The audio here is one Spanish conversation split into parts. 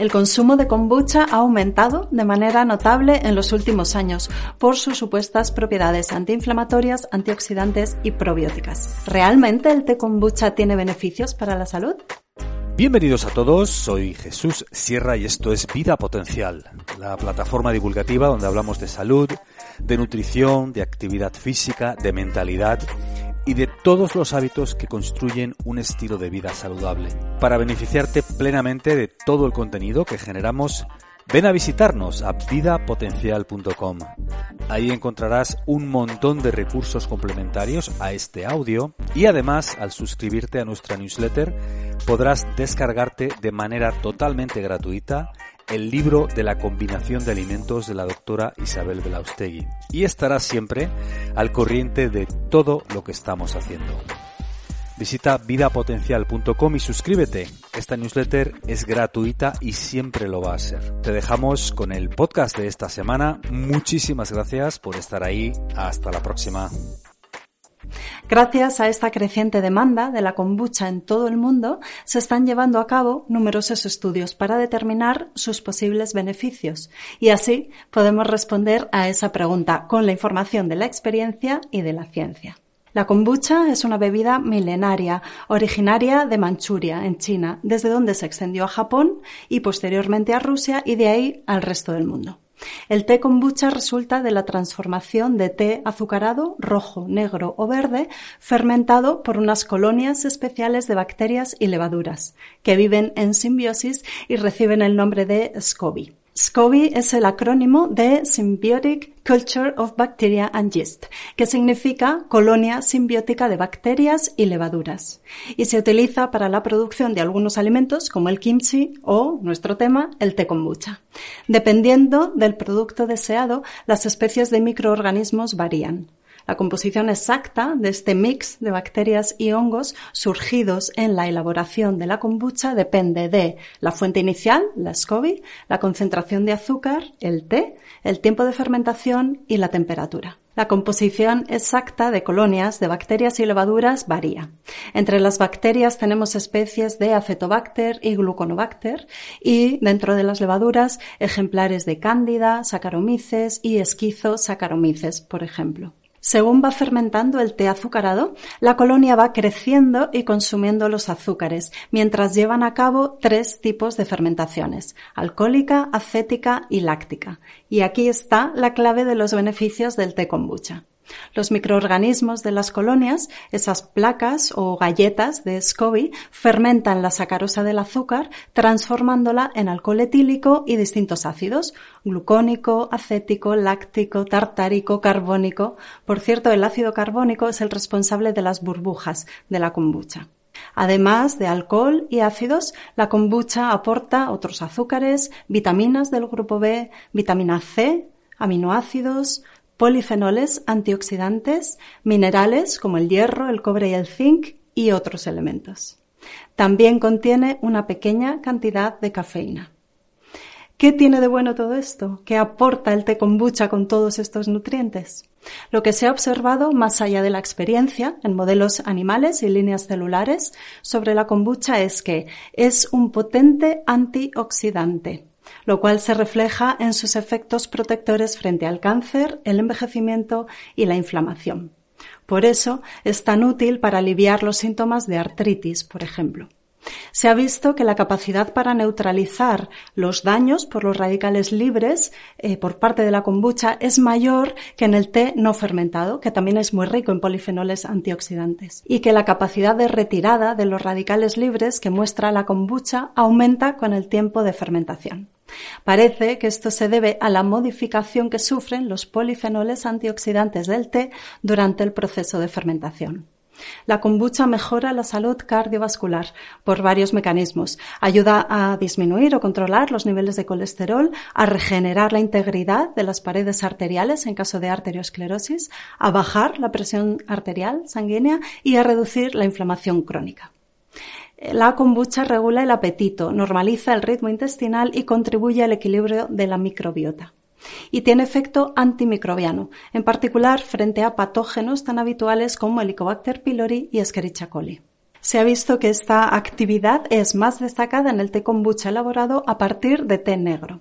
El consumo de kombucha ha aumentado de manera notable en los últimos años por sus supuestas propiedades antiinflamatorias, antioxidantes y probióticas. ¿Realmente el té kombucha tiene beneficios para la salud? Bienvenidos a todos, soy Jesús Sierra y esto es Vida Potencial, la plataforma divulgativa donde hablamos de salud, de nutrición, de actividad física, de mentalidad y de todos los hábitos que construyen un estilo de vida saludable. Para beneficiarte plenamente de todo el contenido que generamos, ven a visitarnos a vidapotencial.com. Ahí encontrarás un montón de recursos complementarios a este audio y además al suscribirte a nuestra newsletter podrás descargarte de manera totalmente gratuita el libro de la combinación de alimentos de la doctora Isabel Belaustegui y estarás siempre al corriente de todo lo que estamos haciendo. Visita vidapotencial.com y suscríbete. Esta newsletter es gratuita y siempre lo va a ser. Te dejamos con el podcast de esta semana. Muchísimas gracias por estar ahí. Hasta la próxima. Gracias a esta creciente demanda de la kombucha en todo el mundo, se están llevando a cabo numerosos estudios para determinar sus posibles beneficios y así podemos responder a esa pregunta con la información de la experiencia y de la ciencia. La kombucha es una bebida milenaria, originaria de Manchuria, en China, desde donde se extendió a Japón y posteriormente a Rusia y de ahí al resto del mundo. El té kombucha resulta de la transformación de té azucarado, rojo, negro o verde, fermentado por unas colonias especiales de bacterias y levaduras, que viven en simbiosis y reciben el nombre de SCOBY. SCOBY es el acrónimo de Symbiotic Culture of Bacteria and Yeast, que significa colonia simbiótica de bacterias y levaduras, y se utiliza para la producción de algunos alimentos como el kimchi o, nuestro tema, el té kombucha. Dependiendo del producto deseado, las especies de microorganismos varían. La composición exacta de este mix de bacterias y hongos surgidos en la elaboración de la kombucha depende de la fuente inicial, la SCOBY, la concentración de azúcar, el té, el tiempo de fermentación y la temperatura. La composición exacta de colonias de bacterias y levaduras varía. Entre las bacterias tenemos especies de Acetobacter y Gluconobacter y dentro de las levaduras ejemplares de Cándida, Saccharomyces y Esquizo-Saccharomyces, por ejemplo. Según va fermentando el té azucarado, la colonia va creciendo y consumiendo los azúcares, mientras llevan a cabo tres tipos de fermentaciones, alcohólica, acética y láctica. Y aquí está la clave de los beneficios del té kombucha. Los microorganismos de las colonias, esas placas o galletas de SCOBY, fermentan la sacarosa del azúcar, transformándola en alcohol etílico y distintos ácidos, glucónico, acético, láctico, tartárico, carbónico. Por cierto, el ácido carbónico es el responsable de las burbujas de la kombucha. Además de alcohol y ácidos, la kombucha aporta otros azúcares, vitaminas del grupo B, vitamina C, aminoácidos, polifenoles antioxidantes, minerales como el hierro, el cobre y el zinc y otros elementos. También contiene una pequeña cantidad de cafeína. ¿Qué tiene de bueno todo esto? ¿Qué aporta el té kombucha con todos estos nutrientes? Lo que se ha observado más allá de la experiencia en modelos animales y líneas celulares sobre la kombucha es que es un potente antioxidante lo cual se refleja en sus efectos protectores frente al cáncer, el envejecimiento y la inflamación. Por eso es tan útil para aliviar los síntomas de artritis, por ejemplo. Se ha visto que la capacidad para neutralizar los daños por los radicales libres eh, por parte de la kombucha es mayor que en el té no fermentado, que también es muy rico en polifenoles antioxidantes, y que la capacidad de retirada de los radicales libres que muestra la kombucha aumenta con el tiempo de fermentación. Parece que esto se debe a la modificación que sufren los polifenoles antioxidantes del té durante el proceso de fermentación. La kombucha mejora la salud cardiovascular por varios mecanismos. Ayuda a disminuir o controlar los niveles de colesterol, a regenerar la integridad de las paredes arteriales en caso de arteriosclerosis, a bajar la presión arterial sanguínea y a reducir la inflamación crónica. La kombucha regula el apetito, normaliza el ritmo intestinal y contribuye al equilibrio de la microbiota y tiene efecto antimicrobiano, en particular frente a patógenos tan habituales como Helicobacter pylori y Escherichia coli. Se ha visto que esta actividad es más destacada en el té kombucha elaborado a partir de té negro.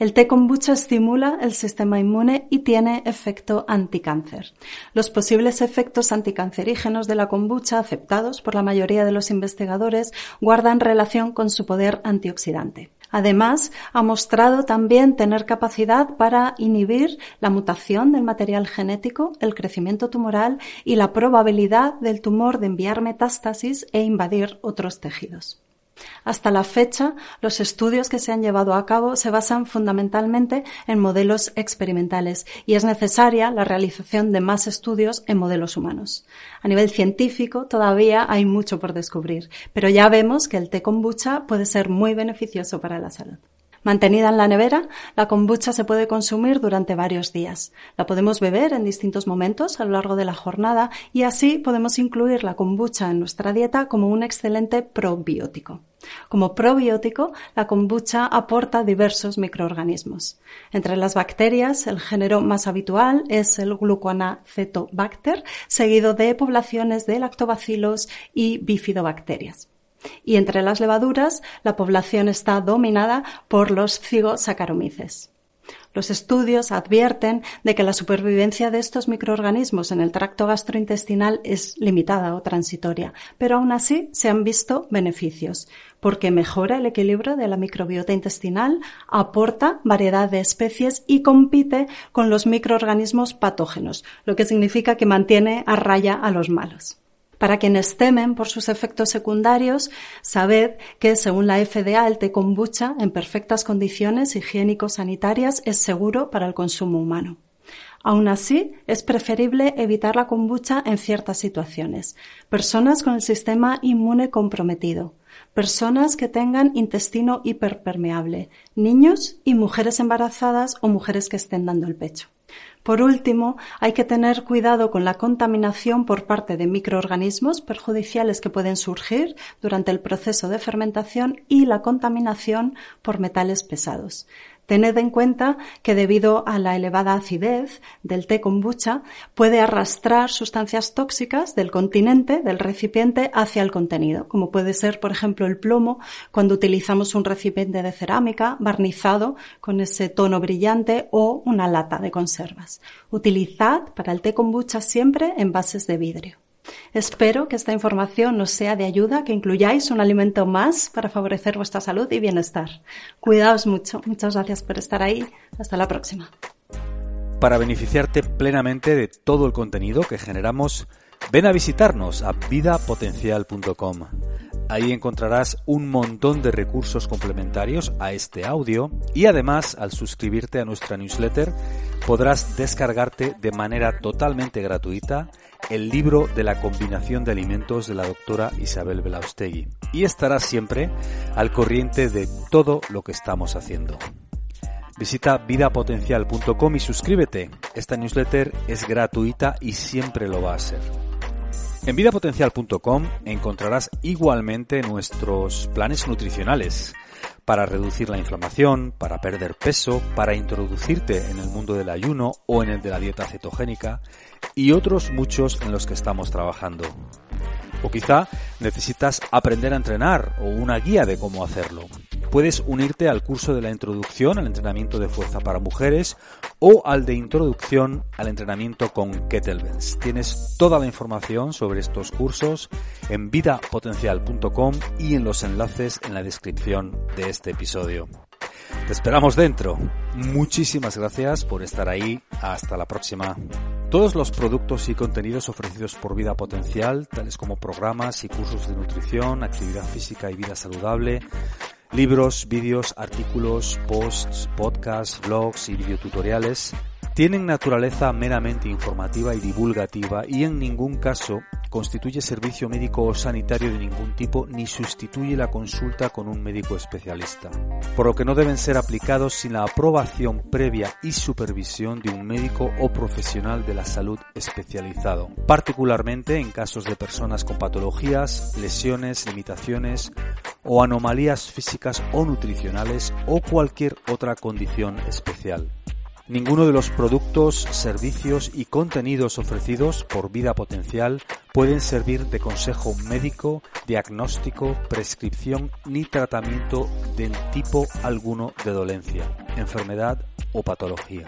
El té kombucha estimula el sistema inmune y tiene efecto anticáncer. Los posibles efectos anticancerígenos de la kombucha aceptados por la mayoría de los investigadores guardan relación con su poder antioxidante. Además, ha mostrado también tener capacidad para inhibir la mutación del material genético, el crecimiento tumoral y la probabilidad del tumor de enviar metástasis e invadir otros tejidos. Hasta la fecha, los estudios que se han llevado a cabo se basan fundamentalmente en modelos experimentales y es necesaria la realización de más estudios en modelos humanos. A nivel científico todavía hay mucho por descubrir, pero ya vemos que el té kombucha puede ser muy beneficioso para la salud. Mantenida en la nevera, la kombucha se puede consumir durante varios días. La podemos beber en distintos momentos a lo largo de la jornada y así podemos incluir la kombucha en nuestra dieta como un excelente probiótico. Como probiótico, la kombucha aporta diversos microorganismos. Entre las bacterias, el género más habitual es el Gluconacetobacter, seguido de poblaciones de lactobacilos y bifidobacterias. Y entre las levaduras, la población está dominada por los cigosaccharomyces. Los estudios advierten de que la supervivencia de estos microorganismos en el tracto gastrointestinal es limitada o transitoria, pero aún así se han visto beneficios, porque mejora el equilibrio de la microbiota intestinal, aporta variedad de especies y compite con los microorganismos patógenos, lo que significa que mantiene a raya a los malos. Para quienes temen por sus efectos secundarios, sabed que según la FDA el té kombucha en perfectas condiciones higiénico-sanitarias es seguro para el consumo humano. Aún así, es preferible evitar la kombucha en ciertas situaciones. Personas con el sistema inmune comprometido, personas que tengan intestino hiperpermeable, niños y mujeres embarazadas o mujeres que estén dando el pecho. Por último, hay que tener cuidado con la contaminación por parte de microorganismos perjudiciales que pueden surgir durante el proceso de fermentación y la contaminación por metales pesados. Tened en cuenta que debido a la elevada acidez del té kombucha puede arrastrar sustancias tóxicas del continente, del recipiente, hacia el contenido, como puede ser, por ejemplo, el plomo cuando utilizamos un recipiente de cerámica barnizado con ese tono brillante o una lata de conservas. Utilizad para el té kombucha siempre envases de vidrio. Espero que esta información nos sea de ayuda, que incluyáis un alimento más para favorecer vuestra salud y bienestar. Cuidaos mucho. Muchas gracias por estar ahí. Hasta la próxima. Para beneficiarte plenamente de todo el contenido que generamos, ven a visitarnos a vidapotencial.com. Ahí encontrarás un montón de recursos complementarios a este audio y además al suscribirte a nuestra newsletter podrás descargarte de manera totalmente gratuita el libro de la combinación de alimentos de la doctora Isabel Belaustegui y estarás siempre al corriente de todo lo que estamos haciendo. Visita vidapotencial.com y suscríbete. Esta newsletter es gratuita y siempre lo va a ser. En vidapotencial.com encontrarás igualmente nuestros planes nutricionales para reducir la inflamación, para perder peso, para introducirte en el mundo del ayuno o en el de la dieta cetogénica y otros muchos en los que estamos trabajando. O quizá necesitas aprender a entrenar o una guía de cómo hacerlo puedes unirte al curso de la introducción al entrenamiento de fuerza para mujeres o al de introducción al entrenamiento con kettlebells. Tienes toda la información sobre estos cursos en vidapotencial.com y en los enlaces en la descripción de este episodio. Te esperamos dentro. Muchísimas gracias por estar ahí. Hasta la próxima. Todos los productos y contenidos ofrecidos por Vida Potencial, tales como programas y cursos de nutrición, actividad física y vida saludable, Libros, vídeos, artículos, posts, podcasts, blogs y videotutoriales tienen naturaleza meramente informativa y divulgativa y en ningún caso constituye servicio médico o sanitario de ningún tipo ni sustituye la consulta con un médico especialista, por lo que no deben ser aplicados sin la aprobación previa y supervisión de un médico o profesional de la salud especializado, particularmente en casos de personas con patologías, lesiones, limitaciones o anomalías físicas o nutricionales o cualquier otra condición especial. Ninguno de los productos, servicios y contenidos ofrecidos por Vida Potencial pueden servir de consejo médico, diagnóstico, prescripción ni tratamiento del tipo alguno de dolencia, enfermedad o patología.